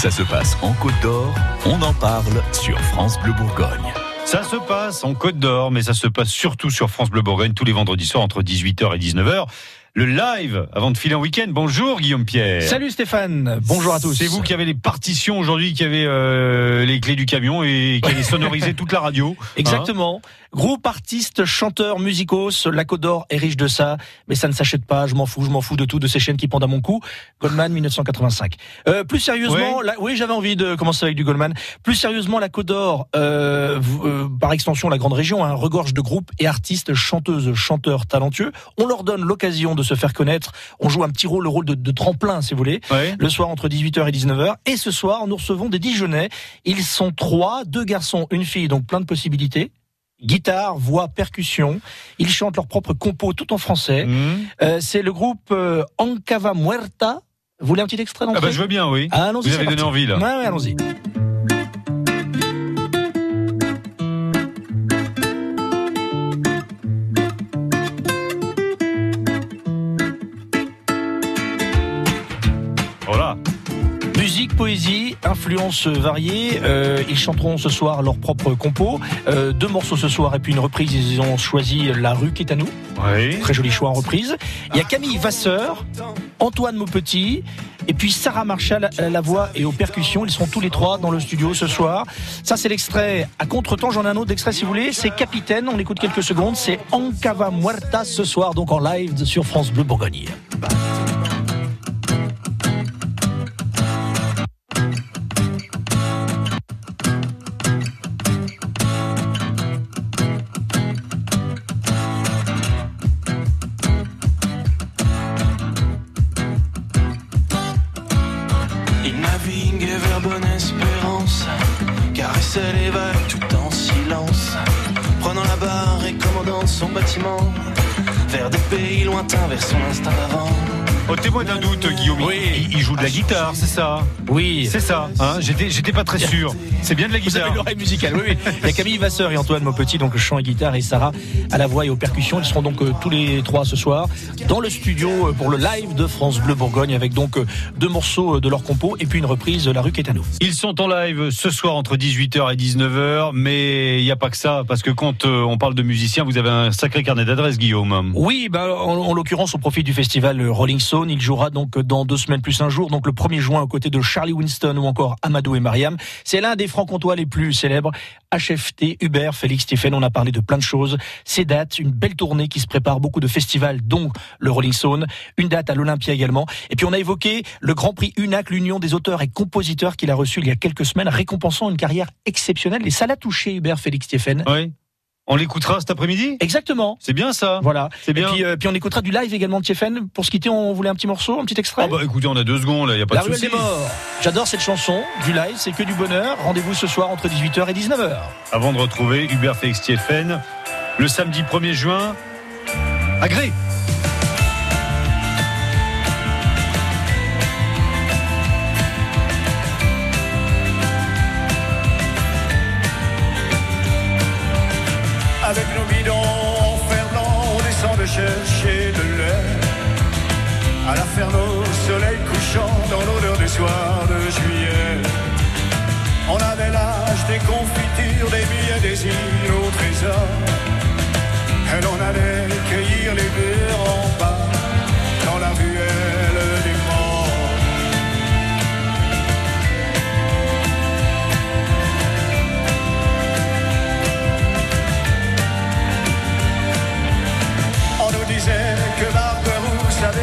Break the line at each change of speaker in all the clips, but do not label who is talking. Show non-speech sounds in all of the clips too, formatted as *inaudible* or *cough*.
Ça se passe en Côte d'Or, on en parle sur France Bleu Bourgogne.
Ça se passe en Côte d'Or, mais ça se passe surtout sur France Bleu Bourgogne tous les vendredis soirs entre 18h et 19h le live avant de filer un week-end. Bonjour Guillaume Pierre.
Salut Stéphane, bonjour à tous.
C'est vous qui avez les partitions aujourd'hui, qui avez euh, les clés du camion et qui avez sonorisé toute la radio. *laughs*
Hein Exactement. Groupe, artiste, chanteur, musicos, la Côte d'Or est riche de ça, mais ça ne s'achète pas, je m'en fous, je m'en fous de tout, de ces chaînes qui pendent à mon cou. Goldman 1985. Euh, plus sérieusement, oui, oui j'avais envie de commencer avec du Goldman. Plus sérieusement, la Côte d'Or, euh, par extension la grande région, hein, regorge de groupes et artistes, chanteuses, chanteurs talentueux. On leur donne l'occasion de se faire connaître. On joue un petit rôle, le rôle de, de tremplin, si vous voulez, le soir entre 18h et 19h. Et ce soir, nous recevons des Dijonais. Ils sont trois, deux garçons, une fille, donc plein de possibilités guitare, voix, percussion. Ils chantent leur propre compo tout en français.
Mmh.
Euh, c'est le groupe euh, Ancava Muerta. Vous voulez un petit extrait
ah bah, Je veux bien, oui.
Ah,
Vous avez donné envie, là.
Ouais, ouais, allons-y. Musique, poésie, influences variées. Euh, ils chanteront ce soir leur propre compo. Euh, deux morceaux ce soir et puis une reprise. Ils ont choisi La rue qui est à nous.
Oui.
Très joli choix en reprise. Il y a Camille Vasseur, Antoine Maupetit et puis Sarah Marshall à la voix et aux percussions. Ils seront tous les trois dans le studio ce soir. Ça, c'est l'extrait à contre-temps. J'en ai un autre extrait si vous voulez. C'est Capitaine. On écoute quelques secondes. C'est Ancava Muerta ce soir, donc en live sur France Bleu Bourgogne.
Caressait les vagues tout en silence. Prenant la barre et commandant son bâtiment vers des pays lointains vers son instinct d'avant
au témoin d'un doute, Guillaume.
Oui.
Il, il joue de la guitare, c'est ça
Oui.
C'est ça. Hein j'étais, j'étais pas très sûr. C'est bien de la
Vous
guitare.
avez l'oreille musicale, oui, oui. Il y a Camille Vasseur et Antoine Maupetit, donc chant et guitare, et Sarah à la voix et aux percussions. Ils seront donc euh, tous les trois ce soir dans le studio euh, pour le live de France Bleu Bourgogne avec donc euh, deux morceaux de leur compo et puis une reprise de La rue qui est à nous.
Ils sont en live ce soir entre 18h et 19h, mais il n'y a pas que ça, parce que quand on parle de musiciens, vous avez un sacré carnet d'adresses, Guillaume.
Oui, bah, en, en l'occurrence, au profit du festival Rolling Stone, il jouera donc dans deux semaines plus un jour, donc le 1er juin aux côtés de Charlie Winston ou encore Amadou et Mariam. C'est l'un des francs-comtois les plus célèbres. HFT, Hubert, Félix Stéphane, on a parlé de plein de choses. Ces dates, une belle tournée qui se prépare, beaucoup de festivals, dont le Rolling Stone, une date à l'Olympia également. Et puis on a évoqué le Grand Prix UNAC, l'Union des auteurs et compositeurs qu'il a reçu il y a quelques semaines, récompensant une carrière exceptionnelle. Et ça l'a touché, Hubert, Félix Stéphane.
Oui. On l'écoutera cet après-midi
Exactement.
C'est bien ça.
Voilà.
C'est bien.
Et puis, euh, puis on écoutera du live également de Tiefen. Pour se quitter, on voulait un petit morceau, un petit extrait
Ah bah écoutez, on a deux secondes, là, il n'y a pas
La
de souci.
J'adore cette chanson. Du live, c'est que du bonheur. Rendez-vous ce soir entre 18h et 19h.
Avant de retrouver Hubert Félix Tiefen, le samedi 1er juin, à Gré.
À la ferme au soleil couchant, dans l'odeur des soirs de juillet. On avait l'âge des confitures, des billets, des îles au trésor. Et l'on allait cueillir les murs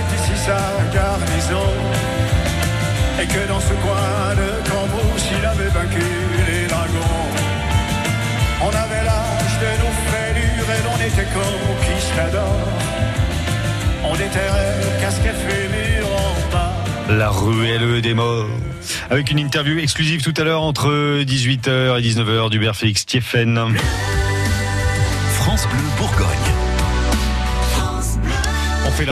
Barberousse avait ici sa garnison Et que dans ce coin de Cambrousse il avait vaincu les dragons On avait l'âge de nos fêlures et l'on était conquistadors On déterrait casque et mur en bas
La ruelle des morts. Avec une interview exclusive tout à l'heure entre 18h et 19h d'Hubert Félix Tiefen.
France Bleu Bourgogne.